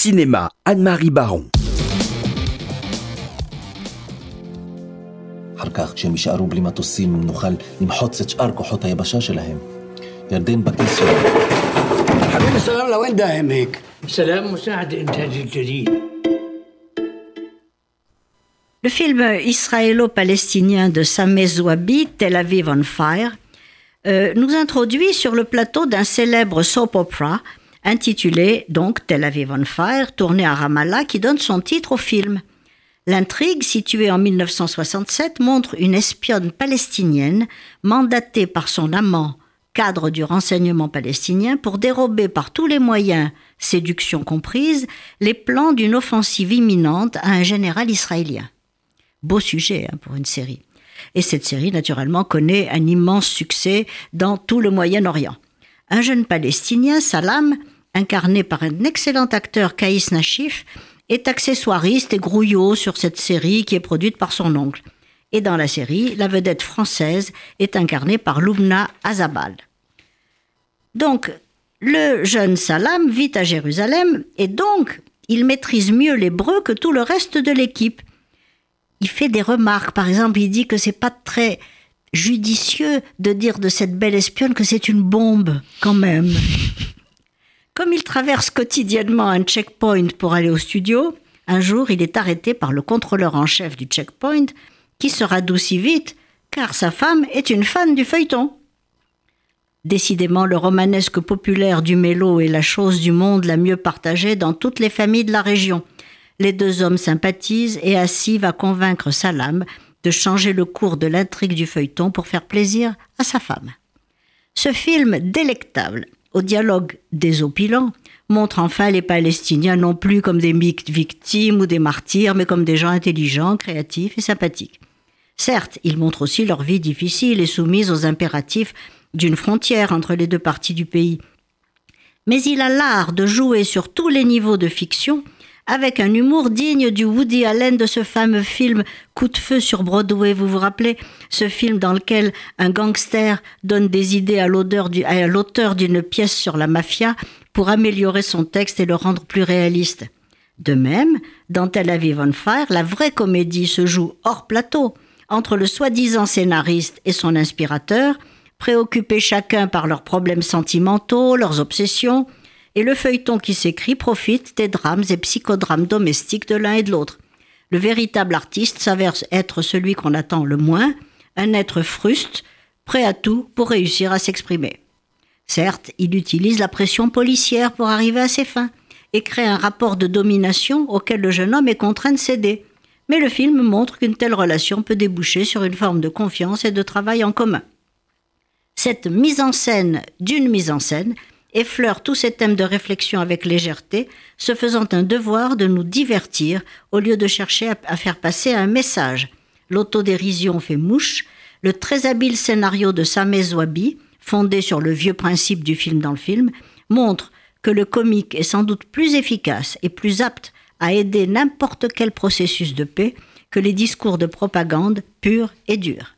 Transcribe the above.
Cinéma, Anne-Marie Baron. Le film israélo-palestinien de Sameh Zouabi, Tel Aviv on Fire, euh, nous introduit sur le plateau d'un célèbre soap opera intitulé donc Tel Aviv on Fire, tourné à Ramallah, qui donne son titre au film. L'intrigue, située en 1967, montre une espionne palestinienne mandatée par son amant, cadre du renseignement palestinien, pour dérober par tous les moyens, séduction comprise, les plans d'une offensive imminente à un général israélien. Beau sujet hein, pour une série. Et cette série, naturellement, connaît un immense succès dans tout le Moyen-Orient. Un jeune Palestinien, Salam, incarné par un excellent acteur Kaïs Nashif, est accessoiriste et grouillot sur cette série qui est produite par son oncle. Et dans la série, la vedette française est incarnée par Lumna Azabal. Donc, le jeune Salam vit à Jérusalem et donc il maîtrise mieux l'hébreu que tout le reste de l'équipe. Il fait des remarques, par exemple, il dit que c'est pas très judicieux de dire de cette belle espionne que c'est une bombe, quand même. Comme il traverse quotidiennement un checkpoint pour aller au studio, un jour il est arrêté par le contrôleur en chef du checkpoint, qui se radoucit vite, car sa femme est une fan du feuilleton. Décidément, le romanesque populaire du mélo est la chose du monde la mieux partagée dans toutes les familles de la région. Les deux hommes sympathisent et Assis va convaincre Salam de changer le cours de l'intrigue du feuilleton pour faire plaisir à sa femme. Ce film délectable, au dialogue désopilant, montre enfin les Palestiniens non plus comme des victimes ou des martyrs, mais comme des gens intelligents, créatifs et sympathiques. Certes, il montre aussi leur vie difficile et soumise aux impératifs d'une frontière entre les deux parties du pays. Mais il a l'art de jouer sur tous les niveaux de fiction avec un humour digne du Woody Allen de ce fameux film Coup de feu sur Broadway, vous vous rappelez Ce film dans lequel un gangster donne des idées à l'auteur d'une pièce sur la mafia pour améliorer son texte et le rendre plus réaliste? De même, dans Tel Aviv on Fire, la vraie comédie se joue hors plateau, entre le soi-disant scénariste et son inspirateur, préoccupés chacun par leurs problèmes sentimentaux, leurs obsessions, et le feuilleton qui s'écrit profite des drames et psychodrames domestiques de l'un et de l'autre. Le véritable artiste s'avère être celui qu'on attend le moins, un être fruste, prêt à tout pour réussir à s'exprimer. Certes, il utilise la pression policière pour arriver à ses fins et crée un rapport de domination auquel le jeune homme est contraint de céder. Mais le film montre qu'une telle relation peut déboucher sur une forme de confiance et de travail en commun. Cette mise en scène d'une mise en scène effleure tous ces thèmes de réflexion avec légèreté, se faisant un devoir de nous divertir au lieu de chercher à faire passer un message. L'autodérision fait mouche, le très habile scénario de Sameh Zouabi, fondé sur le vieux principe du film dans le film, montre que le comique est sans doute plus efficace et plus apte à aider n'importe quel processus de paix que les discours de propagande purs et durs.